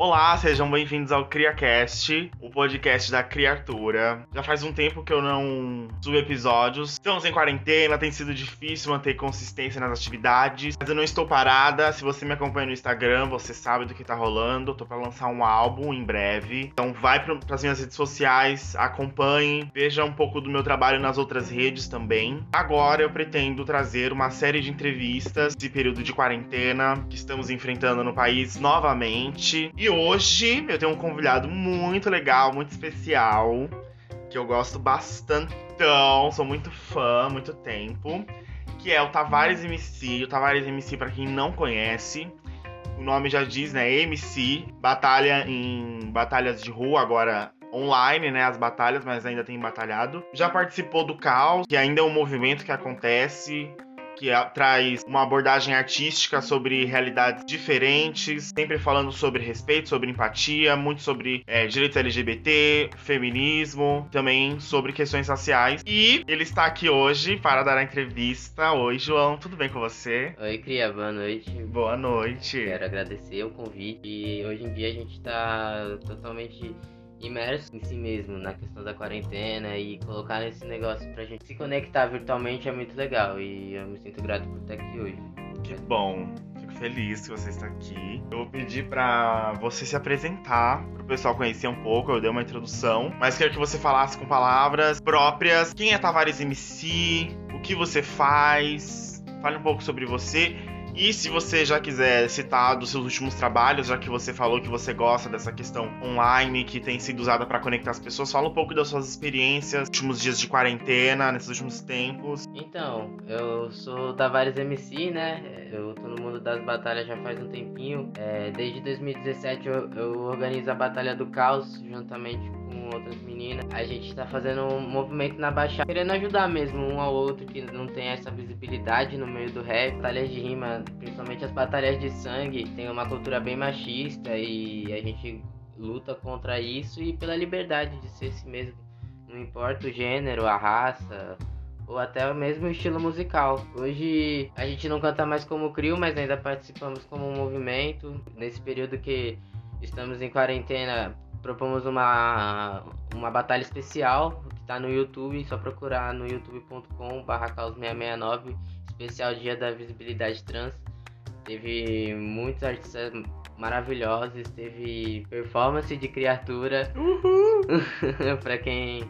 Olá, sejam bem-vindos ao CriaCast, o podcast da Criatura. Já faz um tempo que eu não subo episódios. Estamos em quarentena, tem sido difícil manter consistência nas atividades, mas eu não estou parada. Se você me acompanha no Instagram, você sabe do que tá rolando. Tô para lançar um álbum em breve. Então vai para as minhas redes sociais, acompanhe, veja um pouco do meu trabalho nas outras redes também. Agora eu pretendo trazer uma série de entrevistas de período de quarentena que estamos enfrentando no país novamente. E hoje eu tenho um convidado muito legal, muito especial, que eu gosto bastante, sou muito fã, muito tempo, que é o Tavares MC. O Tavares MC, para quem não conhece, o nome já diz, né? MC, batalha em batalhas de rua, agora online, né, as batalhas, mas ainda tem batalhado. Já participou do Caos, que ainda é um movimento que acontece que traz uma abordagem artística sobre realidades diferentes, sempre falando sobre respeito, sobre empatia, muito sobre é, direitos LGBT, feminismo, também sobre questões raciais. E ele está aqui hoje para dar a entrevista. Oi, João, tudo bem com você? Oi, Cria, boa noite. Boa noite. Quero agradecer o convite. E hoje em dia a gente está totalmente imerso em si mesmo, na questão da quarentena e colocar esse negócio pra gente se conectar virtualmente é muito legal e eu me sinto grato por estar aqui hoje. Que bom, fico feliz que você está aqui. Eu vou pedir para você se apresentar, para o pessoal conhecer um pouco, eu dei uma introdução, mas quero que você falasse com palavras próprias. Quem é Tavares MC? O que você faz? Fale um pouco sobre você e se você já quiser citar dos seus últimos trabalhos, já que você falou que você gosta dessa questão online que tem sido usada para conectar as pessoas, fala um pouco das suas experiências, últimos dias de quarentena, nesses últimos tempos. Então, eu sou Tavares MC, né? Eu tô no mundo das batalhas já faz um tempinho. É, desde 2017 eu, eu organizo a Batalha do Caos juntamente com outras meninas. A gente tá fazendo um movimento na Baixada, querendo ajudar mesmo um ao outro que não tem essa visibilidade no meio do rap. Batalhas de rima, principalmente as batalhas de sangue, tem uma cultura bem machista e a gente luta contra isso e pela liberdade de ser si mesmo. Não importa o gênero, a raça, ou até mesmo o estilo musical. Hoje a gente não canta mais como crio, mas ainda participamos como um movimento. Nesse período que estamos em quarentena, propomos uma, uma batalha especial que está no YouTube, só procurar no youtube.com caos669, especial Dia da Visibilidade Trans. Teve muitos artistas maravilhosos, teve performance de criatura. para quem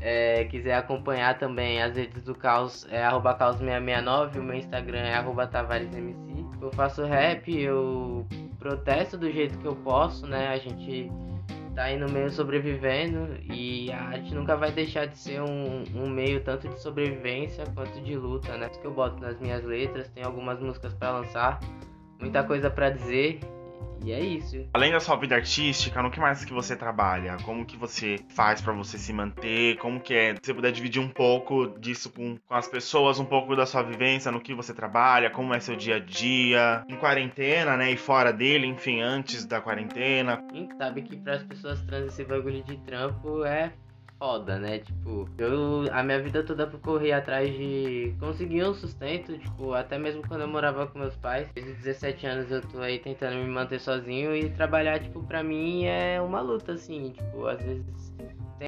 é, quiser acompanhar também as redes do Caos, é arroba caos669, o meu Instagram é arroba tavaresmc. Eu faço rap, eu protesto do jeito que eu posso, né? A gente tá aí no meio sobrevivendo e a arte nunca vai deixar de ser um, um meio tanto de sobrevivência quanto de luta, né? Isso que eu boto nas minhas letras, tem algumas músicas para lançar, muita coisa para dizer e é isso. Além da sua vida artística, no que mais que você trabalha? Como que você faz para você se manter? Como que é? Se você puder dividir um pouco disso com, com as pessoas, um pouco da sua vivência, no que você trabalha, como é seu dia a dia, em quarentena, né? E fora dele, enfim, antes da quarentena. Quem sabe que para as pessoas trans esse bagulho de trampo é foda, né? Tipo, eu a minha vida toda corri atrás de conseguir um sustento, tipo, até mesmo quando eu morava com meus pais. Desde 17 anos eu tô aí tentando me manter sozinho e trabalhar, tipo, pra mim é uma luta, assim, tipo, às vezes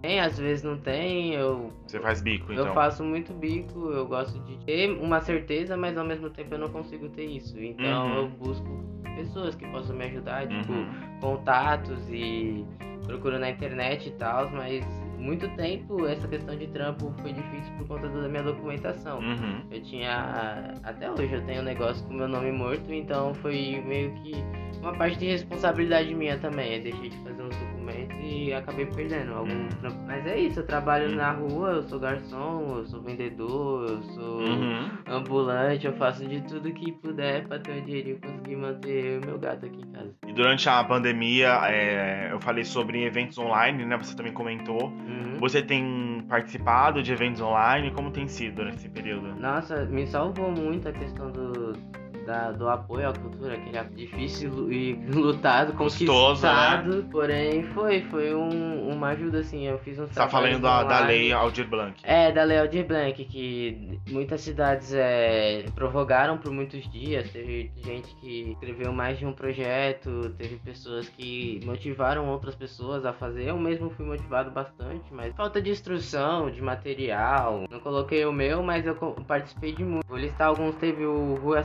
tem, às vezes não tem. Eu, Você faz bico, então? Eu faço muito bico, eu gosto de ter uma certeza, mas ao mesmo tempo eu não consigo ter isso. Então uhum. eu busco pessoas que possam me ajudar, tipo, uhum. contatos e procuro na internet e tal, mas muito tempo essa questão de trampo foi difícil por conta da minha documentação. Uhum. Eu tinha. Até hoje eu tenho um negócio com meu nome morto, então foi meio que uma parte de responsabilidade minha também. Eu deixei de fazer uns documentos e acabei perdendo algum trampo. Mas é isso, eu trabalho uhum. na rua, eu sou garçom, eu sou vendedor, eu sou uhum. ambulante, eu faço de tudo que puder pra ter um dinheirinho e conseguir manter o meu gato aqui em casa. E durante a pandemia, é, eu falei sobre eventos online, né? Você também comentou. Uhum. Você tem participado de eventos online? Como tem sido nesse período? Nossa, me salvou muito a questão do da, do apoio à cultura, que é difícil e lutado, Custoso, conquistado, porém foi, foi um, uma ajuda assim, eu fiz um Você tá falando da, da lei Aldir Blanc. É, da lei Aldir Blanc, que muitas cidades é, prorrogaram por muitos dias, teve gente que escreveu mais de um projeto, teve pessoas que motivaram outras pessoas a fazer, eu mesmo fui motivado bastante, mas falta de instrução, de material, não coloquei o meu, mas eu participei de muito. Vou listar alguns, teve o Rua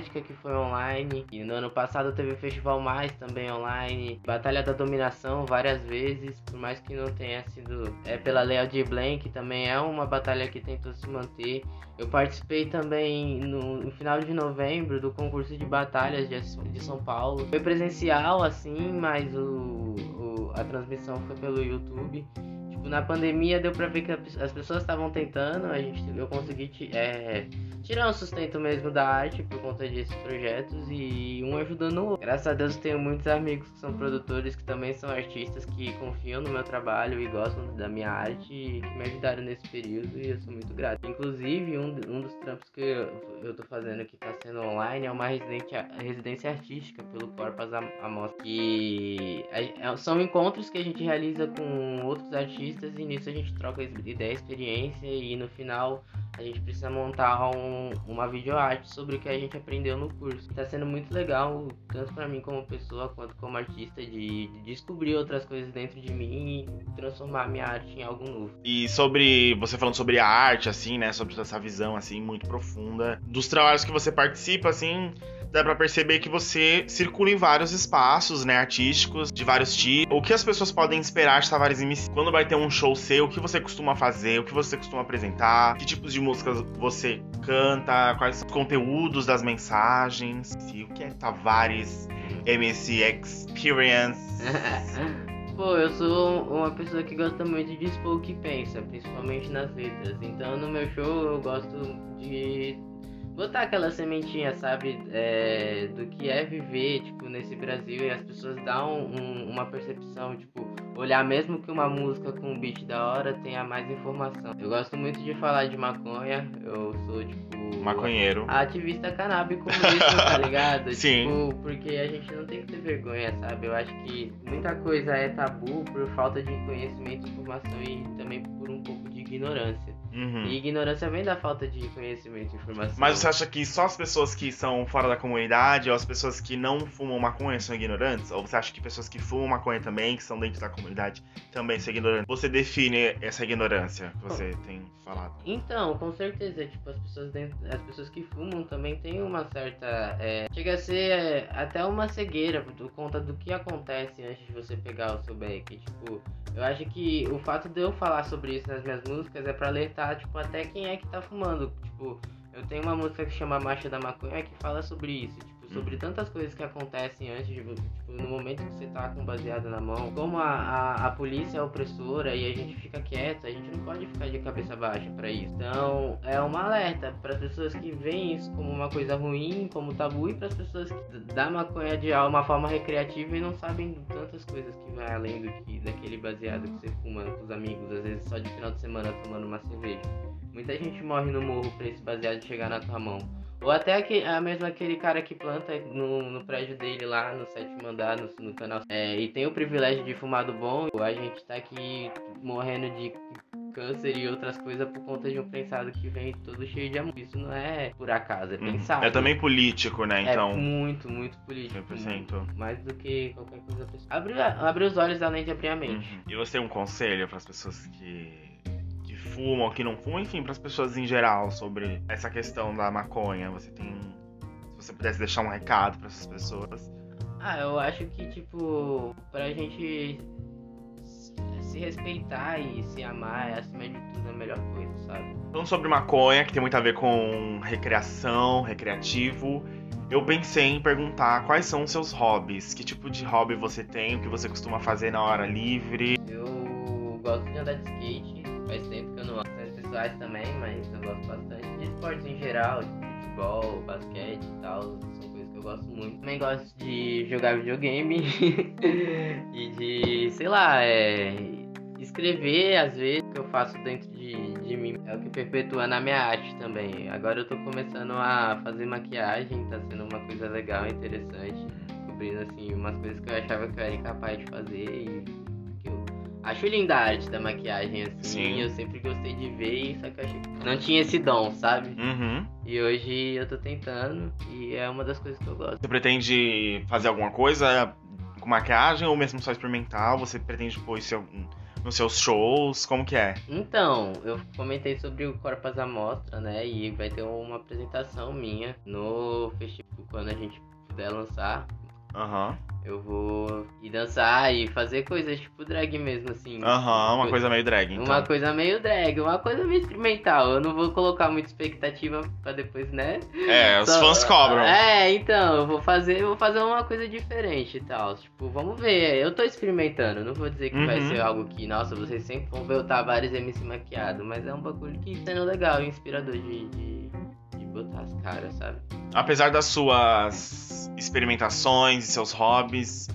Que foi online, e no ano passado teve o Festival Mais, também online, Batalha da Dominação, várias vezes, por mais que não tenha sido é, pela Lei Aldir Blanc, também é uma batalha que tentou se manter. Eu participei também no, no final de novembro do concurso de batalhas de, de São Paulo. Foi presencial, assim, mas o, o, a transmissão foi pelo YouTube. Na pandemia deu pra ver que as pessoas estavam tentando, a gente, eu consegui é, tirar um sustento mesmo da arte por conta desses projetos e um ajudando o outro. Graças a Deus tenho muitos amigos que são produtores, que também são artistas, que confiam no meu trabalho e gostam da minha arte e que me ajudaram nesse período e eu sou muito grato. Inclusive, um, um dos trampos que eu, eu tô fazendo que tá sendo online é uma residência, residência artística pelo Corpas Amostra, que é, são encontros que a gente realiza com outros artistas e nisso a gente troca ideia, experiência e no final a gente precisa montar um, uma videoarte sobre o que a gente aprendeu no curso. Está sendo muito legal, tanto para mim como pessoa, quanto como artista, de, de, descobrir outras coisas dentro de mim e transformar minha arte em algo novo. E sobre, você falando sobre a arte, assim, né, sobre essa visão, assim, muito profunda, dos trabalhos que você participa, assim, dá pra perceber que você circula em vários espaços, né, artísticos, de vários tipos. O que as pessoas podem esperar de Tavares MC? Quando vai ter um show seu, o que você costuma fazer, o que você costuma apresentar, que tipos de músicas você canta, quais são os conteúdos das mensagens, e o que é Tavares MC Experience? Pô, eu sou uma pessoa que gosta muito de expor o que pensa, principalmente nas letras. Então no meu show eu gosto de botar aquela sementinha, sabe, é, do que é viver, tipo, nesse Brasil e as pessoas dão um, uma percepção, tipo, olhar mesmo que uma música com um beat da hora tenha mais informação. Eu gosto muito de falar de maconha, eu sou, tipo... Maconheiro. Ativista canábico mesmo, tá ligado? Sim. Tipo, porque a gente não tem que ter vergonha, sabe? Eu acho que muita coisa é tabu por falta de conhecimento, informação e também por um pouco de ignorância. Uhum. E ignorância vem da falta de conhecimento e informação. Mas você acha que só as pessoas que são fora da comunidade ou as pessoas que não fumam maconha são ignorantes? Ou você acha que pessoas que fumam maconha também, que são dentro da comunidade, também são ignorantes? Você define essa ignorância que você tem falado? Então, com certeza, tipo, as pessoas dentro, as pessoas que fumam também têm uma certa. É, chega a ser é, até uma cegueira por conta do que acontece antes de você pegar o seu beck. Tipo, eu acho que o fato de eu falar sobre isso nas minhas músicas é para alertar, tipo, até quem é que tá fumando. Tipo, eu tenho uma música que chama Marcha da Maconha que fala sobre isso, tipo, sobre uhum. tantas coisas que acontecem antes de, tipo, no momento que você tá com baseado na mão, como a, a, a, polícia é opressora e a gente fica quieto, a gente não pode ficar de cabeça baixa para isso. Então, é uma alerta para as pessoas que veem isso como uma coisa ruim, como tabu, e para as pessoas que dá maconha de uma forma recreativa e não sabem tantas coisas que vai além do que daquele baseado que você fuma com os amigos, às vezes só de final de semana tomando uma cerveja. Muita gente morre no morro pra esse baseado chegar na tua mão. Ou até aquele, a mesmo aquele cara que planta no, no prédio dele lá no sétimo andar, no, no canal. É, e tem o privilégio de fumar do bom. A gente tá aqui morrendo de câncer e outras coisas por conta de um prensado que vem todo cheio de amor. Isso não é por acaso, é hum. pensado. É também político, né? Então. É muito, muito político. 100%. Mais do que qualquer coisa. Abre, abre os olhos além de abrir a mente. Uhum. E você tem um conselho para as pessoas que fumam, que não fumam, enfim, para as pessoas em geral sobre essa questão da maconha. Você tem. Se você pudesse deixar um recado para essas pessoas. Ah, eu acho que, tipo, pra gente se respeitar e se amar, é, acima de tudo, a melhor coisa, sabe? Falando sobre maconha, que tem muito a ver com recreação, recreativo, eu pensei em perguntar quais são os seus hobbies. Que tipo de hobby você tem, o que você costuma fazer na hora livre? Eu gosto de andar de skate, faz tempo que eu não ando. pessoais também, mas eu gosto bastante de esportes em geral, de futebol, basquete e tal. São coisas que eu gosto muito. Também gosto de jogar videogame e de, sei lá, é, escrever às vezes. Que eu faço dentro de, de mim é o que perpetua na minha arte também. Agora eu tô começando a fazer maquiagem, tá sendo uma coisa legal, interessante. Descobrindo assim umas coisas que eu achava que eu era incapaz de fazer e acho linda a arte da maquiagem, assim. Sim. Eu sempre gostei de ver, só que eu achei que não tinha esse dom, sabe? Uhum. E hoje eu tô tentando e é uma das coisas que eu gosto. Você pretende fazer alguma coisa com maquiagem ou mesmo só experimental? Você pretende pôr isso em nos seus shows? Como que é? Então, eu comentei sobre o Corpas à Mostra, né? E vai ter uma apresentação minha no festival quando a gente puder lançar. Aham. Eu vou ir dançar e fazer coisas tipo drag mesmo, assim. Aham, uma Co- coisa meio drag, então. Uma coisa meio drag, uma coisa meio experimental. Eu não vou colocar muita expectativa pra depois, né? É, os Só- fãs cobram. É, então, eu vou fazer, eu vou fazer uma coisa diferente e tal. Tipo, vamos ver. Eu tô experimentando, não vou dizer que vai Uhum. ser algo que, nossa, vocês sempre vão ver o Tavares MC maquiado, mas é um bagulho que tá sendo legal inspirador de, de botar as caras, sabe? Apesar das suas experimentações e seus hobbies,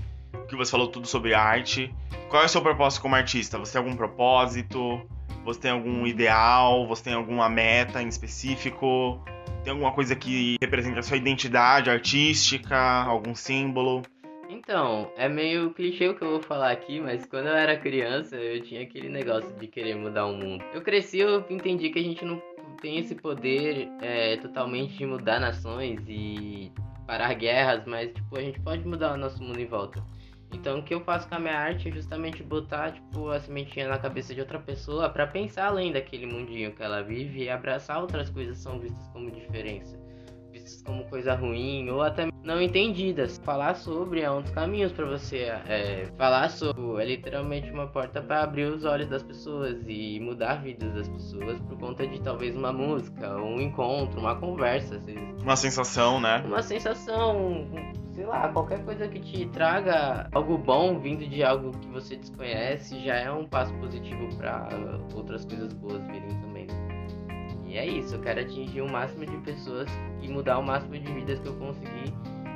que você falou tudo sobre arte, qual é o seu propósito como artista? Você tem algum propósito? Você tem algum ideal? Você tem alguma meta em específico? Tem alguma coisa que representa a sua identidade artística? Algum símbolo? Então, é meio clichê o que eu vou falar aqui, mas quando eu era criança, eu tinha aquele negócio de querer mudar o mundo. Eu cresci, eu entendi que a gente não tem esse poder é, totalmente de mudar nações e parar guerras, mas tipo, a gente pode mudar o nosso mundo em volta. Então, o que eu faço com a minha arte é justamente botar, tipo, a sementinha na cabeça de outra pessoa pra pensar além daquele mundinho que ela vive e abraçar outras coisas que são vistas como diferença vistas como coisa ruim ou até não entendidas. Falar sobre é um dos caminhos para você é, falar sobre. É literalmente uma porta para abrir os olhos das pessoas e mudar vidas das pessoas por conta de talvez uma música, um encontro, uma conversa, vezes. Uma sensação, né? uma sensação, sei lá, qualquer coisa que te traga algo bom vindo de algo que você desconhece já é um passo positivo para outras coisas boas virem também. E é isso, eu quero atingir o máximo de pessoas e mudar o máximo de vidas que eu conseguir.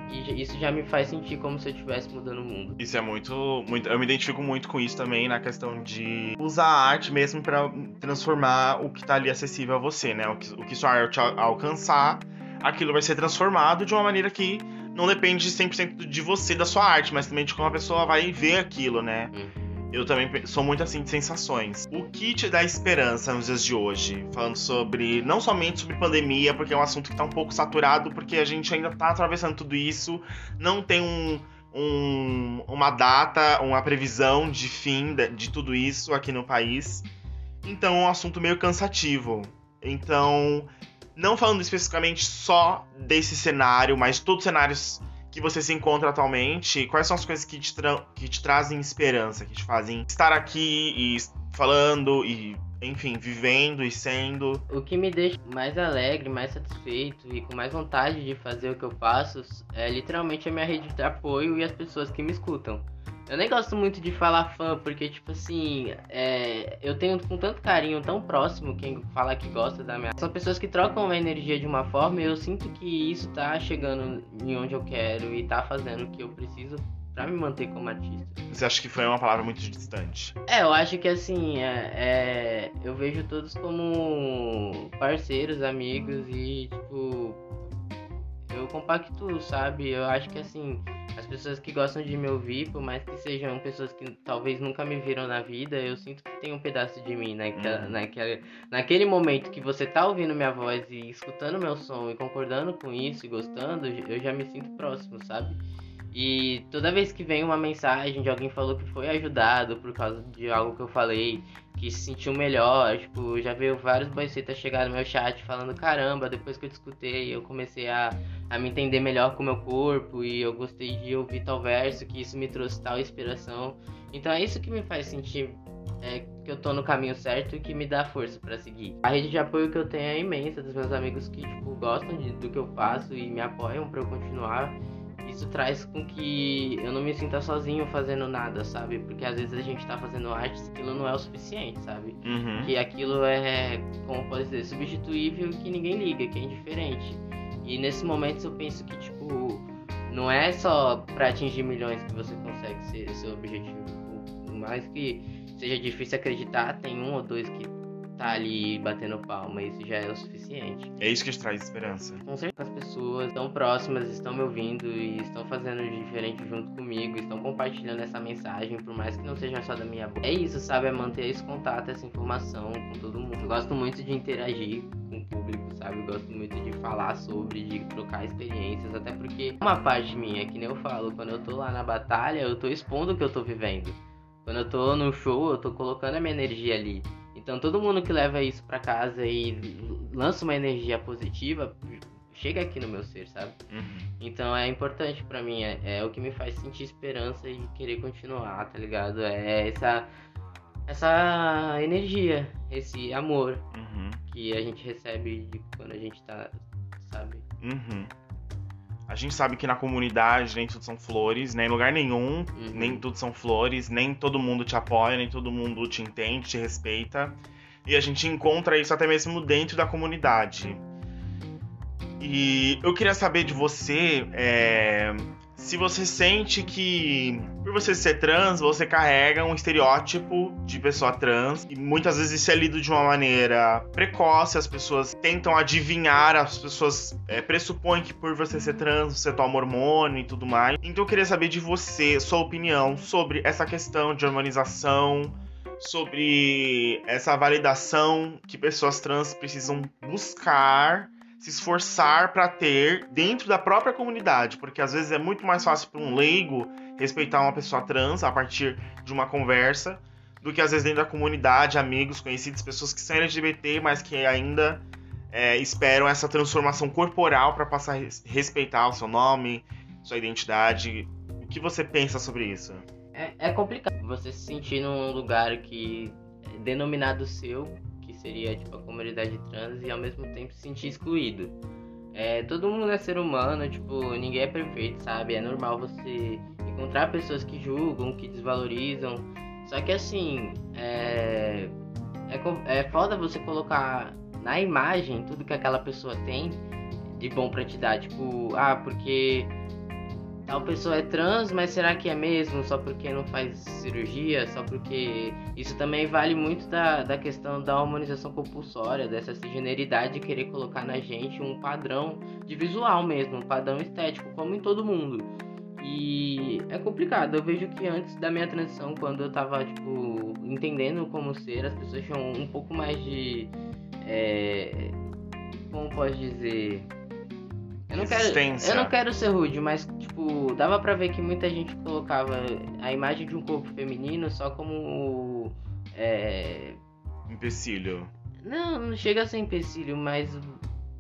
E isso já me faz sentir como se eu estivesse mudando o mundo. Isso é muito, muito. Eu me identifico muito com isso também na questão de usar a arte mesmo pra transformar o que tá ali acessível a você, né? O que, o que sua arte al- alcançar, aquilo vai ser transformado de uma maneira que não depende 100% de você, da sua arte, mas também de como a pessoa vai ver aquilo, né? Uhum. Eu também sou muito assim de sensações. O que te dá esperança nos dias de hoje? Falando sobre. Não somente sobre pandemia, porque é um assunto que tá um pouco saturado, porque a gente ainda tá atravessando tudo isso. Não tem um, um- uma data, uma previsão de fim de, de tudo isso aqui no país. Então é um assunto meio cansativo. Então, não falando especificamente só desse cenário, mas todos os cenários que você se encontra atualmente, quais são as coisas que te, que te trazem esperança, que te fazem estar aqui e falando e, enfim, vivendo e sendo. O que me deixa mais alegre, mais satisfeito e com mais vontade de fazer o que eu faço é literalmente a minha rede de apoio e as pessoas que me escutam. Eu nem gosto muito de falar fã, porque, tipo assim, é, eu tenho com tanto carinho, tão próximo, quem fala que gosta da minha. São pessoas que trocam a energia de uma forma e eu sinto que isso tá chegando em onde eu quero e tá fazendo o que eu preciso pra me manter como artista. Você acha que foi uma palavra muito distante? É, eu acho que assim, é, é, eu vejo todos como parceiros, amigos e, tipo, eu compactuo, sabe? Eu acho que assim, as pessoas que gostam de me ouvir, por mais que sejam pessoas que talvez nunca me viram na vida, eu sinto que tem um pedaço de mim naquela, Uhum. naquela, naquele momento que você tá ouvindo minha voz e escutando meu som e concordando com isso e gostando, eu já me sinto próximo, sabe? E toda vez que vem uma mensagem de alguém falou que foi ajudado por causa de algo que eu falei, que se sentiu melhor, tipo, já veio vários boicetas chegar no meu chat falando, caramba, depois que eu te escutei, eu comecei a, a me entender melhor com o meu corpo e eu gostei de ouvir tal verso, que isso me trouxe tal inspiração. Então é isso que me faz sentir é, que eu tô no caminho certo e que me dá força pra seguir. A rede de apoio que eu tenho é imensa, dos meus amigos que, tipo, gostam de- do que eu faço e me apoiam pra eu continuar isso traz com que eu não me sinta sozinho fazendo nada, sabe? Porque às vezes a gente tá fazendo arte e aquilo não é o suficiente, sabe? Uhum. Que aquilo é, como pode dizer, substituível e que ninguém liga, que é indiferente. E nesses momentos eu penso que, tipo, não é só pra atingir milhões que você consegue ser esse objetivo. Por mais que seja difícil acreditar, tem um ou dois que tá ali batendo palma, isso já é o suficiente. É isso que traz esperança. Com certeza as pessoas estão próximas, estão me ouvindo e estão fazendo diferente junto comigo, estão compartilhando essa mensagem, por mais que não seja só da minha boca. É isso, sabe? É manter esse contato, essa informação com todo mundo. Eu gosto muito de interagir com o público, sabe? Eu gosto muito de falar sobre, de trocar experiências, até porque uma parte minha, que nem eu falo, quando eu tô lá na batalha, eu tô expondo o que eu tô vivendo. Quando eu tô no show, eu tô colocando a minha energia ali. Então todo mundo que leva isso para casa e lança uma energia positiva, chega aqui no meu ser, sabe? Uhum. Então é importante para mim, é, é, o que me faz sentir esperança e querer continuar, tá ligado? É essa essa energia, esse amor uhum. que a gente recebe quando a gente tá, sabe? Uhum. A gente sabe que na comunidade nem tudo são flores, nem em lugar nenhum, uhum. nem tudo são flores, nem todo mundo te apoia, nem todo mundo te entende, te respeita. E a gente encontra isso até mesmo dentro da comunidade. E eu queria saber de você é, se você sente que, por você ser trans, você carrega um estereótipo de pessoa trans, e muitas vezes isso é lido de uma maneira precoce, as pessoas tentam adivinhar, as pessoas é, pressupõem que por você ser trans, você toma hormônio e tudo mais. Então eu queria saber de você, sua opinião sobre essa questão de hormonização, sobre essa validação que pessoas trans precisam buscar se esforçar para ter dentro da própria comunidade, porque às vezes é muito mais fácil para um leigo respeitar uma pessoa trans a partir de uma conversa do que às vezes dentro da comunidade, amigos, conhecidos, pessoas que são LGBT, mas que ainda é, esperam essa transformação corporal para passar a respeitar o seu nome, sua identidade. O que você pensa sobre isso? É, é complicado você se sentir num lugar que é denominado seu seria tipo a comunidade trans e ao mesmo tempo se sentir excluído. É, todo mundo é ser humano, tipo, ninguém é perfeito, sabe? É normal você encontrar pessoas que julgam, que desvalorizam. Só que assim, é, é, é foda você colocar na imagem tudo que aquela pessoa tem de bom pra te dar. Tipo, ah, porque tal pessoa é trans, mas será que é mesmo? Só porque não faz cirurgia? Só porque. Isso também vale muito da, da questão da humanização compulsória, dessa cisgeneridade de querer colocar na gente um padrão de visual mesmo, um padrão estético, como em todo mundo. E é complicado. Eu vejo que antes da minha transição, quando eu tava, tipo, entendendo como ser, as pessoas tinham um pouco mais de. É, como pode dizer? Eu não, quero, eu não quero ser rude, mas, tipo, dava pra ver que muita gente colocava a imagem de um corpo feminino só como. É... Empecilho. Não, não chega a ser empecilho, mas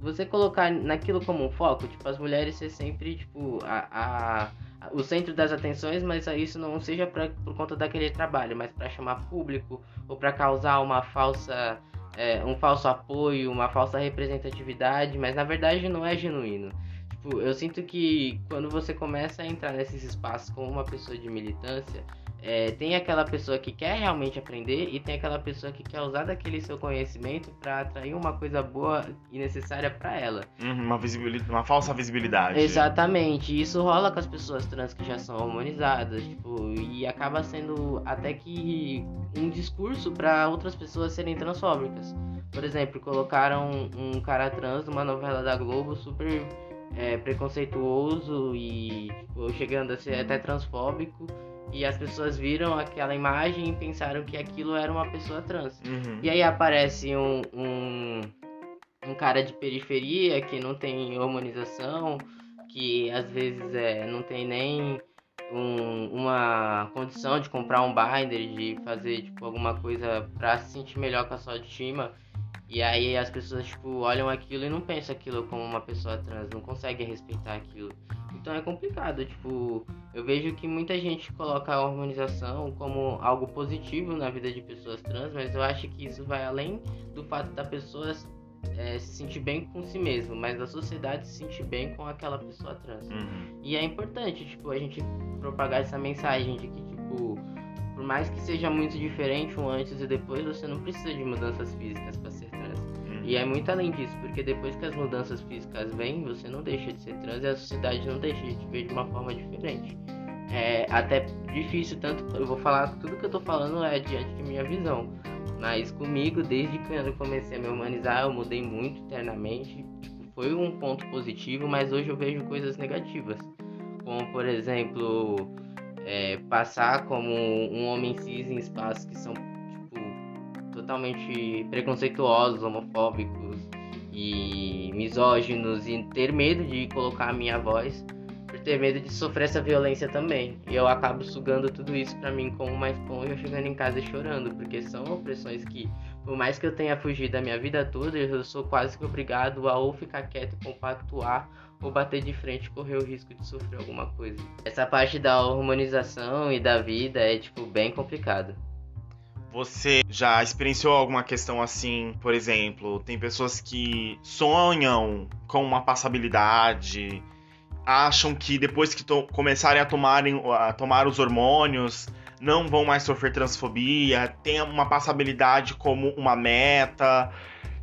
você colocar naquilo como um foco, tipo, as mulheres ser sempre, tipo, a, a, o centro das atenções, mas isso não seja pra, por conta daquele trabalho, mas para chamar público ou para causar uma falsa é, um falso apoio, uma falsa representatividade, mas na verdade não é genuíno. Tipo, eu sinto que quando você começa a entrar nesses espaços como uma pessoa de militância, é, tem aquela pessoa que quer realmente aprender e tem aquela pessoa que quer usar daquele seu conhecimento para atrair uma coisa boa e necessária para ela. Uhum, uma visibilidade, uma falsa visibilidade. Exatamente. Isso rola com as pessoas trans que já são hormonizadas, tipo, e acaba sendo até que um discurso para outras pessoas serem transfóbicas. Por exemplo, colocaram um cara trans numa novela da Globo super é, preconceituoso e tipo, chegando a ser até transfóbico e as pessoas viram aquela imagem e pensaram que aquilo era uma pessoa trans. Uhum. E aí aparece um, um, um, cara de periferia que não tem hormonização, que às vezes é, não tem nem um, uma condição de comprar um binder, de fazer tipo, alguma coisa para se sentir melhor com a sua autoestima. E aí as pessoas tipo, olham aquilo e não pensam aquilo como uma pessoa trans, não conseguem respeitar aquilo. Então é complicado, tipo, eu vejo que muita gente coloca a hormonização como algo positivo na vida de pessoas trans, mas eu acho que isso vai além do fato da pessoa é, se sentir bem com si mesmo, mas da sociedade se sentir bem com aquela pessoa trans. Uhum. E é importante, tipo, a gente propagar essa mensagem de que, tipo, por mais que seja muito diferente um antes e depois, você não precisa de mudanças físicas para ser e é muito além disso, porque depois que as mudanças físicas vêm, você não deixa de ser trans e a sociedade não deixa de te ver de uma forma diferente. é até difícil, tanto eu vou falar tudo que eu tô falando é diante de minha visão. Mas comigo, desde que eu comecei a me humanizar, eu mudei muito internamente. Tipo, foi um ponto positivo, mas hoje eu vejo coisas negativas. Como, por exemplo, é, passar como um homem cis em espaços que são totalmente preconceituosos, homofóbicos e misóginos e ter medo de colocar a minha voz por ter medo de sofrer essa violência também. E eu acabo sugando tudo isso para mim como uma esponja, chegando em casa chorando, porque são opressões que, por mais que eu tenha fugido da minha vida toda, eu sou quase que obrigado a ou ficar quieto compactuar ou bater de frente correr o risco de sofrer alguma coisa. Essa parte da hormonização e da vida é, tipo, bem complicado. Você já experienciou alguma questão assim, por exemplo, tem pessoas que sonham com uma passabilidade, acham que depois que começarem a, tomarem, a tomar os hormônios, não vão mais sofrer transfobia, tem uma passabilidade como uma meta.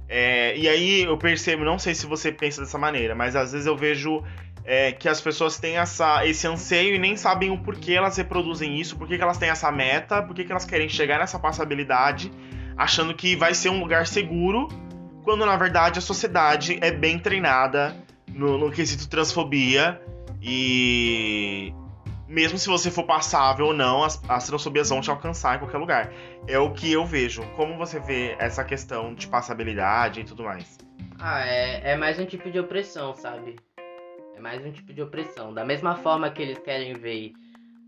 É, e aí eu percebo, não sei se você pensa dessa maneira, mas às vezes eu vejo é, que as pessoas têm essa, esse anseio e nem sabem o porquê elas reproduzem isso, por que elas têm essa meta, por que elas querem chegar nessa passabilidade, achando que vai ser um lugar seguro, quando na verdade a sociedade é bem treinada no, no quesito transfobia e mesmo se você for passável ou não, as, as transfobias vão te alcançar em qualquer lugar. É o que eu vejo. Como você vê essa questão de passabilidade e tudo mais? Ah, é, é mais um tipo de opressão, sabe? É mais um tipo de opressão. Da mesma forma que eles querem ver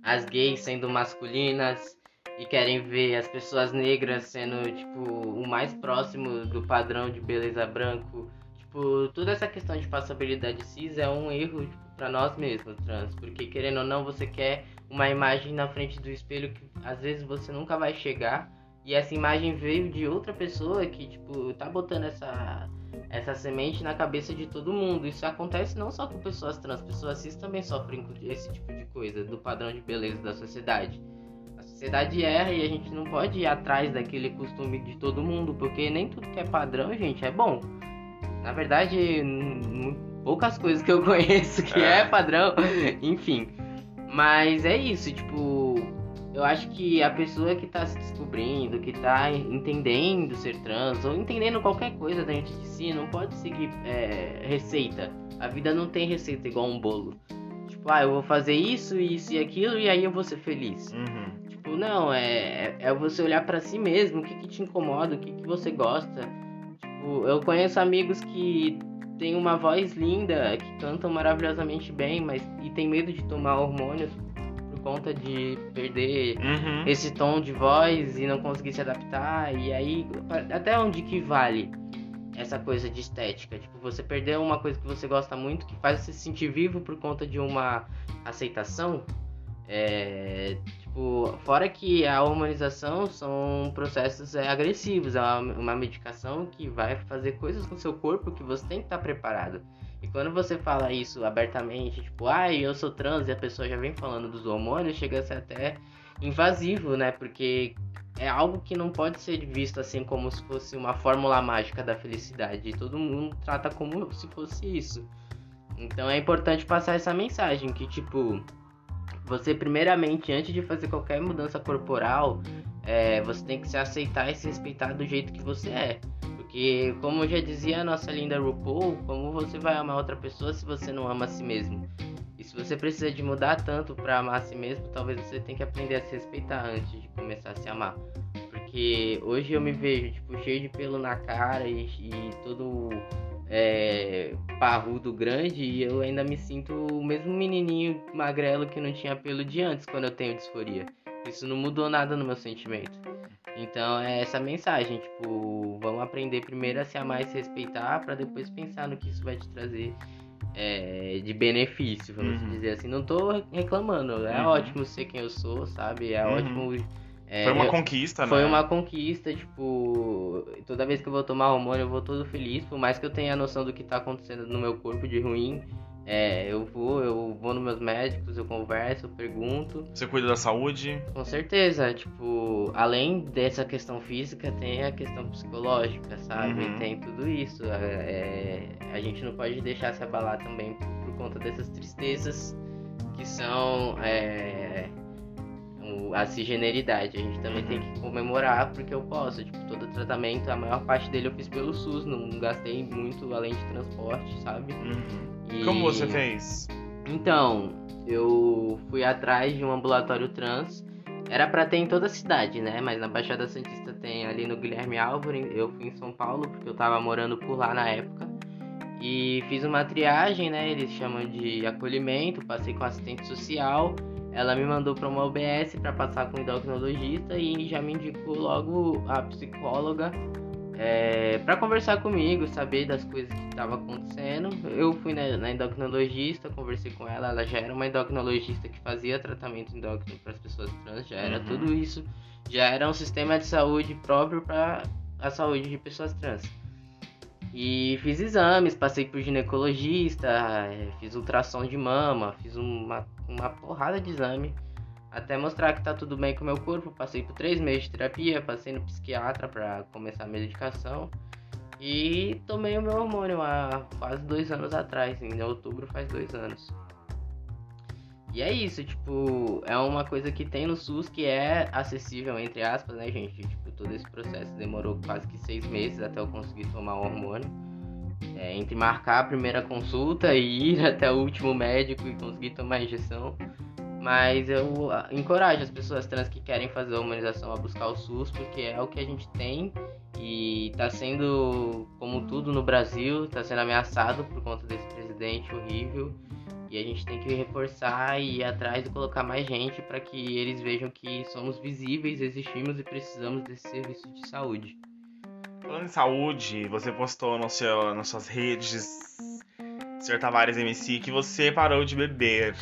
as gays sendo masculinas e querem ver as pessoas negras sendo, tipo, o mais próximo do padrão de beleza branco. Tipo, toda essa questão de passabilidade cis é um erro tipo, para nós mesmos, trans, porque querendo ou não, você quer uma imagem na frente do espelho que às vezes você nunca vai chegar, e essa imagem veio de outra pessoa que, tipo, tá botando essa essa semente na cabeça de todo mundo. Isso acontece não só com pessoas trans, pessoas cis também sofrem com esse tipo de coisa, do padrão de beleza da sociedade. A sociedade erra e a gente não pode ir atrás daquele costume de todo mundo, porque nem tudo que é padrão, gente, é bom. Na verdade, poucas coisas que eu conheço que é, é padrão, enfim. Mas é isso, tipo, eu acho que a pessoa que tá se descobrindo, que tá entendendo ser trans, ou entendendo qualquer coisa dentro de si, não pode seguir é, receita. A vida não tem receita igual um bolo. Tipo, ah, eu vou fazer isso, isso e aquilo, e aí eu vou ser feliz. Uhum. Tipo, não, é, é você olhar para si mesmo, o que, que te incomoda, o que, que você gosta Tipo, eu conheço amigos que têm uma voz linda, que cantam maravilhosamente bem, mas e tem medo de tomar hormônios conta de perder uhum. esse tom de voz e não conseguir se adaptar. E aí, até onde que vale essa coisa de estética? Tipo, você perder uma coisa que você gosta muito, que faz você se sentir vivo por conta de uma aceitação. É, Tipo, fora que a hormonização são processos é, agressivos, é uma, uma, medicação que vai fazer coisas com seu corpo que você tem que estar preparado. E quando você fala isso abertamente, tipo, ai, ah, eu sou trans e a pessoa já vem falando dos hormônios, chega a ser até invasivo, né? Porque é algo que não pode ser visto assim como se fosse uma fórmula mágica da felicidade. Todo mundo trata como se fosse isso. Então é importante passar essa mensagem que, tipo, você primeiramente, antes de fazer qualquer mudança corporal, é, você tem que se aceitar e se respeitar do jeito que você é. Porque, como já dizia a nossa linda RuPaul, como você vai amar outra pessoa se você não ama a si mesmo? E se você precisa de mudar tanto para amar a si mesmo, talvez você tenha que aprender a se respeitar antes de começar a se amar. Porque hoje eu me vejo, tipo, cheio de pelo na cara e, e todo é, parrudo grande e eu ainda me sinto o mesmo menininho magrelo que não tinha pelo de antes quando eu tenho disforia. Isso não mudou nada no meu sentimento. Então é essa mensagem, tipo, vamos aprender primeiro a se amar e se respeitar para depois pensar no que isso vai te trazer é, de benefício, vamos uhum. dizer assim. Não tô reclamando, é uhum. ótimo ser quem eu sou, sabe? É uhum. ótimo é, foi uma eu, conquista, foi né? Foi uma conquista, tipo, toda vez que eu vou tomar hormônio eu vou todo feliz, por mais que eu tenha a noção do que tá acontecendo no meu corpo de ruim. É, eu vou, eu vou nos meus médicos, eu converso, eu pergunto. Você cuida da saúde? Com certeza, tipo, além dessa questão física, tem a questão psicológica, sabe? Uhum. Tem tudo isso. É, é, a gente não pode deixar se abalar também por conta dessas tristezas que são é, a cisgeneridade. A gente também tem que comemorar porque eu posso. Tipo, todo o tratamento, a maior parte dele eu fiz pelo SUS, não gastei muito além de transporte, sabe? Uhum. E... Como você fez? Então, eu fui atrás de um ambulatório trans. Era para ter em toda a cidade, né? Mas na Baixada Santista tem ali no Guilherme Álvaro. Eu fui em São Paulo porque eu tava morando por lá na época. E fiz uma triagem, né? Eles chamam de acolhimento. Passei com assistente social. Ela me mandou para uma OBS para passar com o endocrinologista e já me indicou logo a psicóloga é, para conversar comigo, saber das coisas que estavam acontecendo. Eu fui na, na, endocrinologista, conversei com ela, ela já era uma endocrinologista que fazia tratamento endócrino para as pessoas trans, já era uhum. tudo isso, já era um sistema de saúde próprio para a saúde de pessoas trans. E fiz exames, passei por ginecologista, é, fiz ultrassom de mama, fiz uma, uma porrada de exame até mostrar que tá tudo bem com o meu corpo. Passei por três meses de terapia, passei no psiquiatra para começar a medicação. E tomei o meu hormônio há quase dois anos atrás, em outubro faz dois anos. E é isso, tipo, é uma coisa que tem no SUS que é acessível, entre aspas, né, gente? Tipo, todo esse processo demorou quase que seis meses até eu conseguir tomar o hormônio. É, entre marcar a primeira consulta e ir até o último médico e conseguir tomar a injeção. Mas eu ah, encorajo as pessoas trans que querem fazer a humanização a buscar o SUS, porque é o que a gente tem e está sendo, como tudo no Brasil, está sendo ameaçado por conta desse presidente horrível. E a gente tem que reforçar e ir atrás e colocar mais gente para que eles vejam que somos visíveis, existimos e precisamos desse serviço de saúde. Falando em saúde, você postou no seu, nas suas redes, Sr. Tavares MC, que você parou de beber.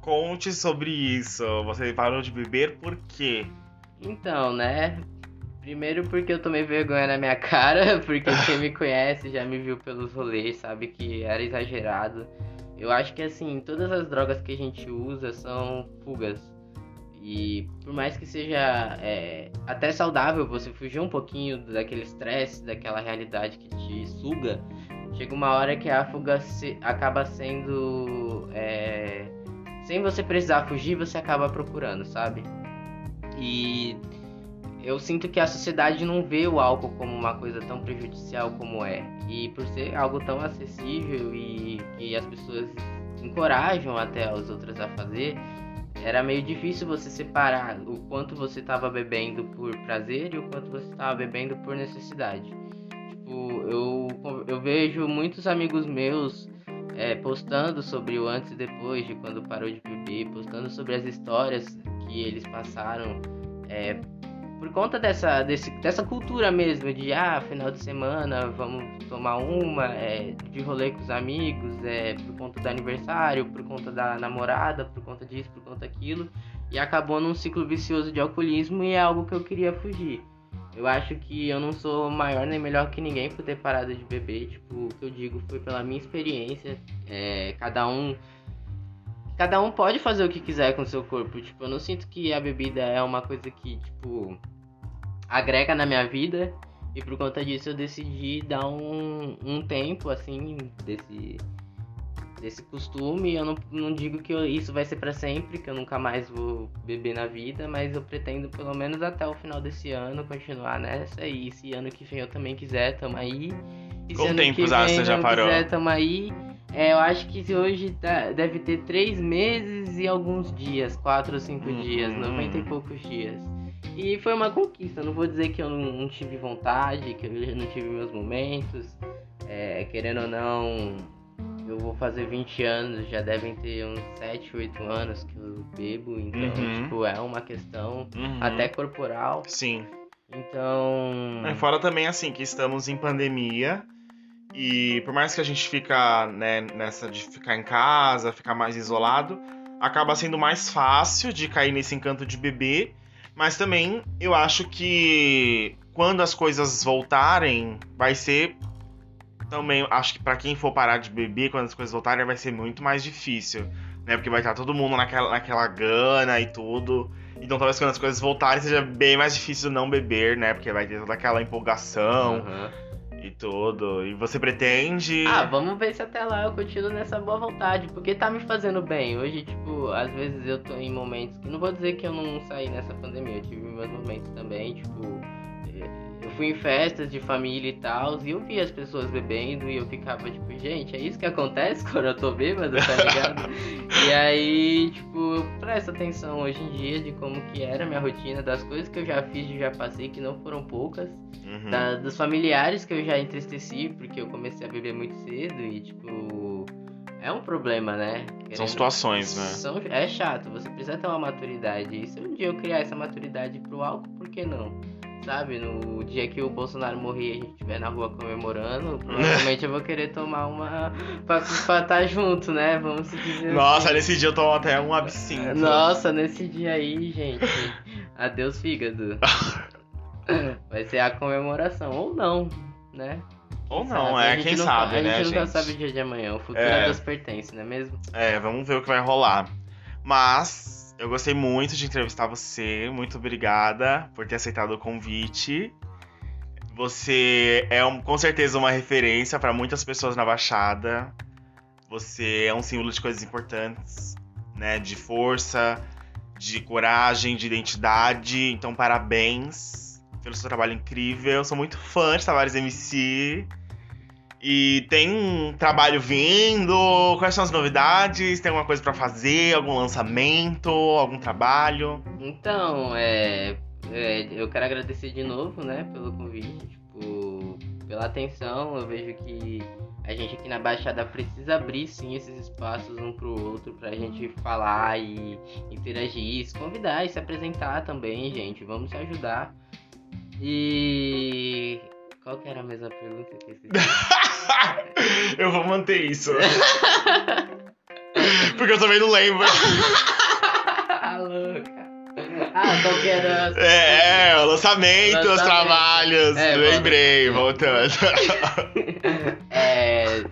Conte sobre isso. Você parou de beber por quê? Então, né? Primeiro porque eu tomei vergonha na minha cara, porque quem me conhece já me viu pelos rolês, sabe que era exagerado. Eu acho que assim, todas as drogas que a gente usa são fugas. E por mais que seja é, até saudável você fugir um pouquinho daquele estresse, daquela realidade que te suga, chega uma hora que a fuga se, acaba sendo é, sem você precisar fugir, você acaba procurando, sabe? E eu sinto que a sociedade não vê o álcool como uma coisa tão prejudicial como é. E por ser algo tão acessível e que as pessoas encorajam até as outras a fazer, era meio difícil você separar o quanto você estava bebendo por prazer e o quanto você estava bebendo por necessidade. Tipo, eu, eu vejo muitos amigos meus é, postando sobre o antes e depois de quando parou de beber, postando sobre as histórias que eles passaram é, por conta dessa, desse, dessa cultura mesmo de ah, final de semana vamos tomar uma, é, de rolê com os amigos, é, por conta do aniversário, por conta da namorada, por conta disso, por conta daquilo, e acabou num ciclo vicioso de alcoolismo e é algo que eu queria fugir. Eu acho que eu não sou maior nem melhor que ninguém por ter parado de beber. Tipo, o que eu digo foi pela minha experiência. É, cada um. Cada um pode fazer o que quiser com o seu corpo. Tipo, eu não sinto que a bebida é uma coisa que, tipo, agrega na minha vida. E por conta disso eu decidi dar um, um tempo, assim, desse desse costume. Eu não, não digo que eu, isso vai ser para sempre, que eu nunca mais vou beber na vida, mas eu pretendo pelo menos até o final desse ano continuar nessa. E se ano que vem eu também quiser, tamo aí. E Quanto tempo você já parou? quiser, tamo aí. É, eu acho que hoje tá, deve ter três meses e alguns dias, quatro ou cinco uhum. dias, noventa e poucos dias. E foi uma conquista, não vou dizer que eu não, não tive vontade, que eu não tive meus momentos. É, querendo ou não, eu vou fazer 20 anos, já devem ter uns 7, 8 anos que eu bebo, então, uhum. tipo, é uma questão uhum. até corporal. Sim. Então. É, fora também, assim, que estamos em pandemia. E por mais que a gente fica né, nessa de ficar em casa, ficar mais isolado, acaba sendo mais fácil de cair nesse encanto de beber. Mas também eu acho que quando as coisas voltarem, vai ser também acho que para quem for parar de beber quando as coisas voltarem vai ser muito mais difícil, né? Porque vai estar todo mundo naquela, naquela gana e tudo. Então talvez quando as coisas voltarem seja bem mais difícil não beber, né? Porque vai ter toda aquela empolgação. Uhum. E tudo. E você pretende. Ah, vamos ver se até lá eu continuo nessa boa vontade, porque tá me fazendo bem. Hoje, tipo, às vezes eu tô em momentos que. Não vou dizer que eu não saí nessa pandemia, eu tive meus momentos também, tipo. Eu fui em festas de família e tal, e eu vi as pessoas bebendo e eu ficava tipo, gente, é isso que acontece quando eu tô bêbado, tá ligado? e aí, tipo, eu presto atenção hoje em dia de como que era a minha rotina, das coisas que eu já fiz e já passei, que não foram poucas, Uhum. da- dos familiares que eu já entristeci, porque eu comecei a beber muito cedo e, tipo, é um problema, né? São Querendo- situações, né? são- é chato, você precisa ter uma maturidade. E se um dia eu criar essa maturidade pro álcool, por que não? Sabe, no dia que o Bolsonaro morrer e a gente estiver na rua comemorando, provavelmente eu vou querer tomar uma pra estar junto, né? Vamos se dizer Nossa, assim. nesse dia eu tomo até um absinto. Nossa, nesse dia aí, gente. Adeus, fígado. Vai ser a comemoração, ou não, né? Ou não, sabe? A é, quem nunca- sabe, A né, gente nunca gente? sabe o dia de amanhã, o futuro É. é. Deus pertence, não é mesmo? É, vamos ver o que vai rolar. Mas eu gostei muito de entrevistar você. Muito obrigada por ter aceitado o convite. Você é um- com certeza uma referência para muitas pessoas na Baixada. Você é um símbolo de coisas importantes, né? De força, de coragem, de identidade. Então, parabéns pelo seu trabalho incrível. Sou muito fã de Tavares MC. E tem um trabalho vindo? Quais são as novidades? Tem alguma coisa pra fazer? Algum lançamento? Algum trabalho? Então, é, é, eu quero agradecer de novo, né, pelo convite, tipo, pela atenção. Eu vejo que a gente aqui na Baixada precisa abrir sim esses espaços um pro outro pra gente falar e interagir, se convidar e se apresentar também, gente. Vamos se ajudar. E qual que era a mesma pergunta que eu esqueci? eu vou manter isso. Porque eu também não lembro. Ah, louca. Ah, qual que era? É, é, o lançamento, os Lançamento. trabalhos. É, Lembrei, volta. voltando. É,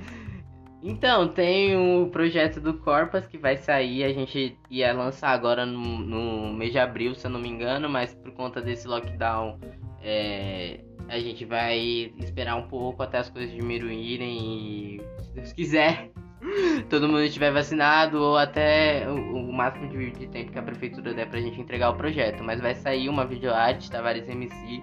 Então, tem o projeto do Corpas que vai sair. A gente ia lançar agora no, no mês de abril, se eu não me engano, mas por conta desse lockdown, é, a gente vai esperar um pouco até as coisas diminuírem e, se Deus quiser, todo mundo estiver vacinado ou até o, o máximo de, de tempo que a prefeitura der pra gente entregar o projeto. Mas vai sair uma videoarte, Tavares MC,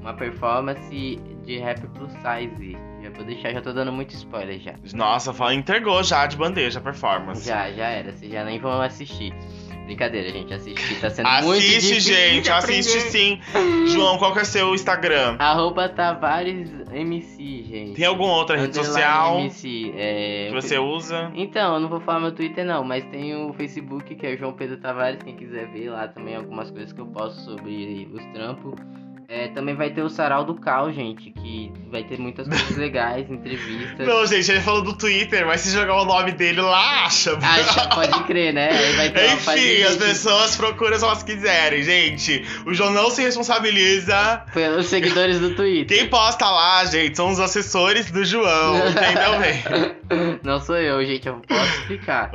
uma performance de rap plus size. Já vou deixar, já tô dando muito spoiler já. Nossa, fala- entregou já de bandeja a performance. Já, já era, vocês já nem vão assistir. Brincadeira, gente, assistir tá sendo muito Assiste, difícil gente, assiste aprender. sim. João, qual que é seu Instagram? Arroba Tavares MC, gente. Tem alguma outra rede social MC, é... que você usa? Então, eu não vou falar meu Twitter não, mas tem o Facebook que é João Pedro Tavares, quem quiser ver lá também algumas coisas que eu posto sobre os trampos. É, também vai ter o Sarau do Cal, gente, que vai ter muitas coisas legais, entrevistas. Não, gente, ele falou do Twitter, mas se jogar o nome dele lá, acha. Já pode crer, né? Enfim, as pessoas procuram se elas quiserem, gente. O João não se responsabiliza. Pelos seguidores do Twitter. Quem posta lá, gente, são os assessores do João, entendeu bem? Não sou eu, gente, eu posso explicar.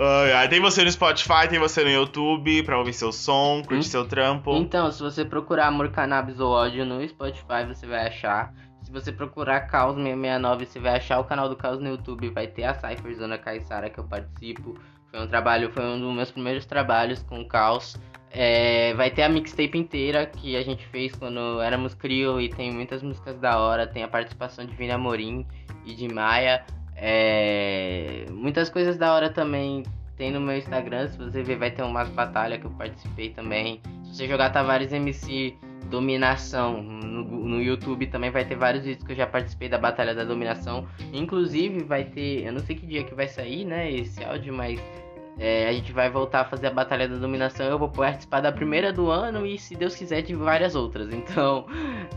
Tem você no Spotify, tem você no YouTube pra ouvir seu som, curtir Hum. seu trampo. Então, se você procurar Amor Cannabis ou Ódio no Spotify, você vai achar. Se você procurar Caos 669, você vai achar o canal do Caos no YouTube. Vai ter a Cypher Zona Caissara que eu participo. Foi um trabalho, foi um dos meus primeiros trabalhos com o Caos. É, vai ter a mixtape inteira que a gente fez quando éramos Crio e tem muitas músicas da hora. Tem a participação de Vini Amorim e de Maia. É, muitas coisas da hora também tem no meu Instagram. Se você ver, vai ter umas batalhas que eu participei também. Se você jogar Tavares MC Dominação no, no YouTube, também vai ter vários vídeos que eu já participei da Batalha da Dominação. Inclusive, vai ter. Eu não sei que dia que vai sair, né? Esse áudio, mas. é, a gente vai voltar a fazer a Batalha da Dominação. Eu vou participar da primeira do ano e, se Deus quiser, de várias outras. Então,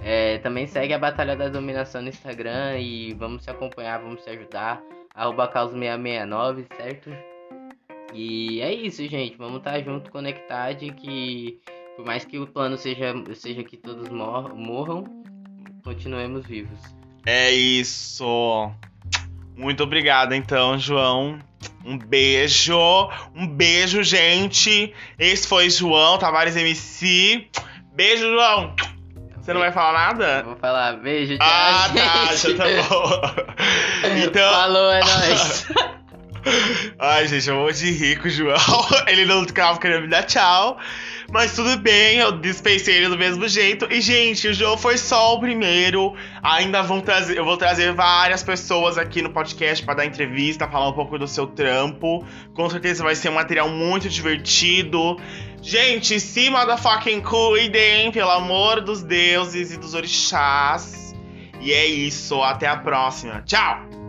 é, também segue a Batalha da Dominação no Instagram e vamos se acompanhar, vamos se ajudar. Arroba Caos669, certo? E é isso, gente. Vamos estar junto, conectado, que por mais que o plano seja, seja que todos mor morram, continuemos vivos. É isso. Muito obrigado, então, João. Um beijo. Um beijo, gente. Esse foi João Tavares MC. Beijo, João. Você não vai falar nada? Vou falar beijo, tchau, Ah, tá, já tá bom. Então. Falou, é nóis. Ai, gente, eu vou de rico, João. Ele não ficava querendo me dar tchau. Mas tudo bem, eu dispensei ele do mesmo jeito. E, gente, o João foi só o primeiro. Ainda vão trazer, eu vou trazer várias pessoas aqui no podcast para dar entrevista, falar um pouco do seu trampo. Com certeza vai ser um material muito divertido. Gente, se motherfucking cuidem, pelo amor dos deuses e dos orixás. E é isso, até a próxima. Tchau!